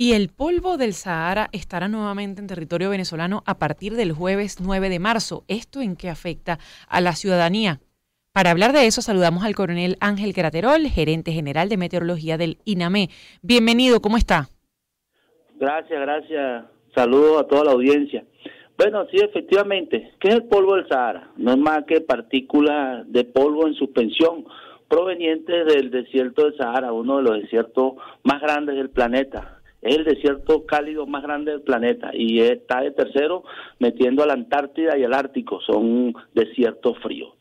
Y el polvo del Sahara estará nuevamente en territorio venezolano a partir del jueves 9 de marzo. ¿Esto en qué afecta a la ciudadanía? Para hablar de eso, saludamos al coronel Ángel Queraterol, gerente general de meteorología del INAME. Bienvenido, ¿cómo está? Gracias, gracias. Saludos a toda la audiencia. Bueno, sí, efectivamente. ¿Qué es el polvo del Sahara? No es más que partículas de polvo en suspensión provenientes del desierto del Sahara, uno de los desiertos más grandes del planeta es el desierto cálido más grande del planeta y está de tercero metiendo a la Antártida y al Ártico, son desiertos fríos.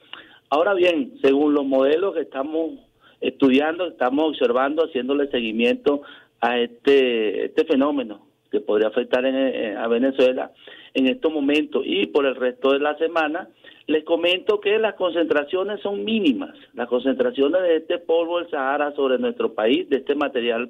Ahora bien, según los modelos que estamos estudiando, estamos observando, haciéndole seguimiento a este, este fenómeno que podría afectar a Venezuela en estos momentos y por el resto de la semana, les comento que las concentraciones son mínimas. Las concentraciones de este polvo del Sahara sobre nuestro país, de este material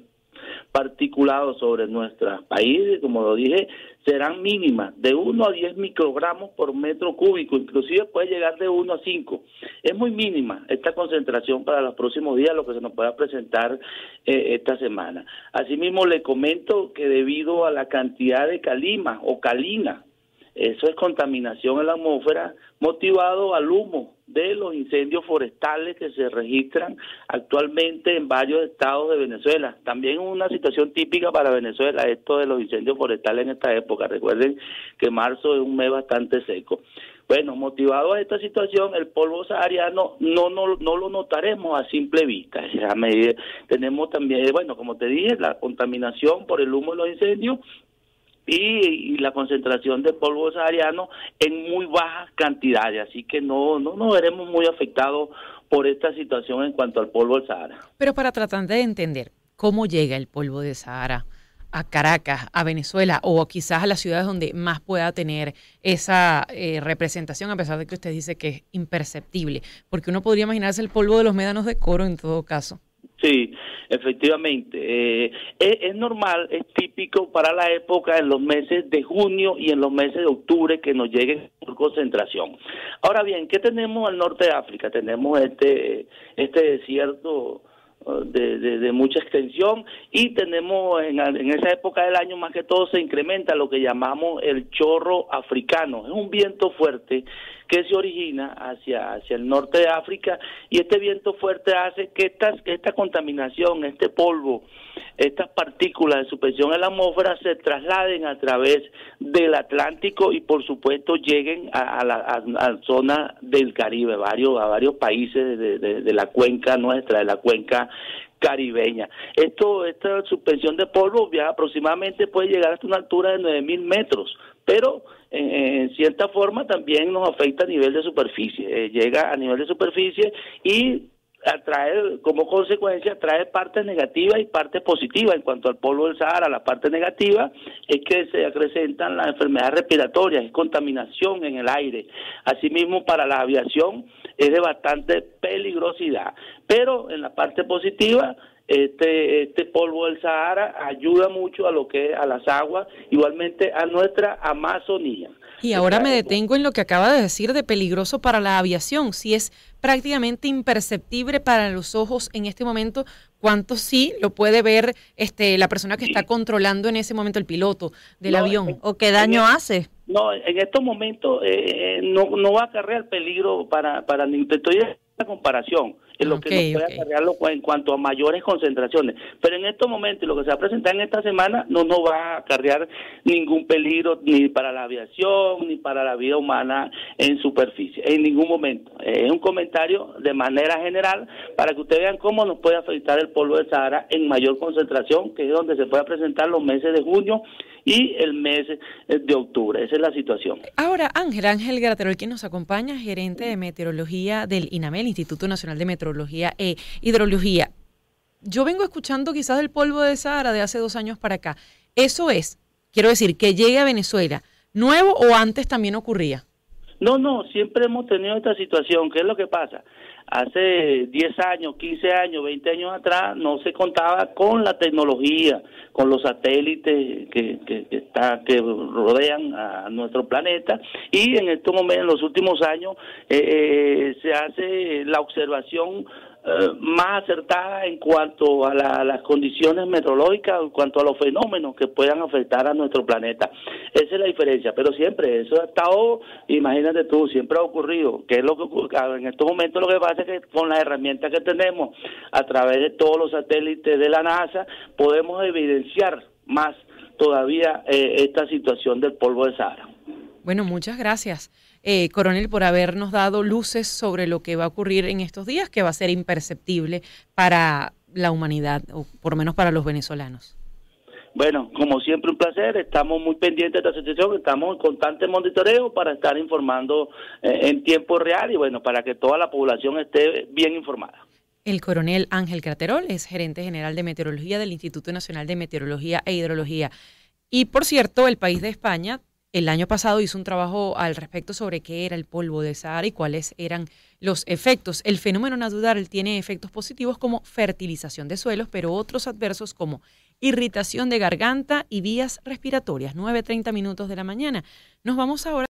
particulado sobre nuestro país, como lo dije, serán mínimas, de 1 a 10 microgramos por metro cúbico, inclusive puede llegar de 1 a 5. Es muy mínima esta concentración para los próximos días, lo que se nos pueda presentar eh, esta semana. Asimismo, le comento que debido a la cantidad de calima o calina eso es contaminación en la atmósfera motivado al humo de los incendios forestales que se registran actualmente en varios estados de Venezuela. También una situación típica para Venezuela, esto de los incendios forestales en esta época. Recuerden que marzo es un mes bastante seco. Bueno, motivado a esta situación, el polvo sahariano no, no, no lo notaremos a simple vista. tenemos también, bueno, como te dije, la contaminación por el humo de los incendios y, la concentración de polvo sahariano en muy bajas cantidades, así que no, no nos veremos muy afectados por esta situación en cuanto al polvo del Sahara. Pero para tratar de entender cómo llega el polvo de Sahara a Caracas, a Venezuela o quizás a las ciudades donde más pueda tener esa eh, representación, a pesar de que usted dice que es imperceptible, porque uno podría imaginarse el polvo de los médanos de coro en todo caso. Sí, efectivamente. Eh, es, normal, es típico para la época en los meses de junio y en los meses de octubre que nos lleguen por concentración. Ahora bien, ¿qué tenemos al norte de África? Tenemos este, este desierto de, de, mucha extensión y tenemos en, en, esa época del año más que todo se incrementa lo que llamamos el chorro africano. Es un viento fuerte que se origina hacia, hacia el norte de África y este viento fuerte hace que esta, contaminación, este polvo, estas partículas de suspensión en la atmósfera se trasladen a través del Atlántico y por supuesto lleguen a, la zona del Caribe, varios, a varios países de la cuenca nuestra, de la cuenca caribeña. Esto, esta suspensión de polvo ya aproximadamente puede llegar hasta una altura de 9.000 metros, pero en cierta forma también nos afecta a nivel de superficie, eh, llega a nivel de superficie y trae como consecuencia trae partes negativas y partes positivas en cuanto al polvo del Sahara la parte negativa es que se acrecentan las enfermedades respiratorias es contaminación en el aire asimismo para la aviación es de bastante peligrosidad. Pero en la parte positiva este, este polvo del Sahara ayuda mucho a lo que a las aguas, igualmente a nuestra Amazonía. Y ahora me detengo en lo que acaba de decir de peligroso para la aviación, si es prácticamente imperceptible para los ojos en este momento, cuánto sí lo puede ver este la persona que está controlando en ese momento el piloto del avión o qué daño hace. No, en estos momentos eh, no, no va a acarrear peligro para para ni estoy la comparación en lo que nos puede acarrearlo en cuanto a mayores concentraciones. Pero en estos momentos, lo que se va a presentar en esta semana no nos va a acarrear ningún peligro ni para la aviación ni para la vida humana en superficie, en ningún momento. Es un comentario de manera general para que ustedes vean cómo nos puede afectar el polvo de Sahara en mayor concentración, que es donde se puede presentar los meses de junio y el mes de octubre. Esa es la situación. Ahora, Ángel, Ángel Graterol, quien nos acompaña, gerente de meteorología del INAMEL, Instituto Nacional de Meteorología e Hidrología. Yo vengo escuchando quizás el polvo de Sahara de hace dos años para acá. Eso es, quiero decir, que llegue a Venezuela, ¿nuevo o antes también ocurría? No, no, siempre hemos tenido esta situación. ¿Qué es lo que pasa? Hace 10 años, 15 años, 20 años atrás no se contaba con la tecnología, con los satélites que, que, está, que rodean a nuestro planeta. Y en estos momentos, en los últimos años, eh, eh, se hace la observación eh, más acertada en cuanto a las condiciones meteorológicas, en cuanto a los fenómenos que puedan afectar a nuestro planeta. Esa es la diferencia, pero siempre, eso ha estado, imagínate tú, siempre ha ocurrido, que es lo que en estos momentos lo que pasa es que con las herramientas que tenemos a través de todos los satélites de la NASA, podemos evidenciar más todavía eh, esta situación del polvo de Sahara. Bueno, muchas gracias eh, coronel, por habernos dado luces sobre lo que va a ocurrir en estos días, que va a ser imperceptible para la humanidad, o por lo menos para los venezolanos. Bueno, como siempre, un placer. Estamos muy pendientes de esta situación, estamos en constante monitoreo para estar informando eh, en tiempo real y, bueno, para que toda la población esté bien informada. El coronel Ángel Craterol es gerente general de meteorología del Instituto Nacional de Meteorología e Hidrología. Y por cierto, el país de España el año pasado hizo un trabajo al respecto sobre qué era el polvo de Sahara y cuáles eran los efectos. El fenómeno natural tiene efectos positivos como fertilización de suelos, pero otros adversos como irritación de garganta y vías respiratorias. 9.30 minutos de la mañana. Nos vamos ahora.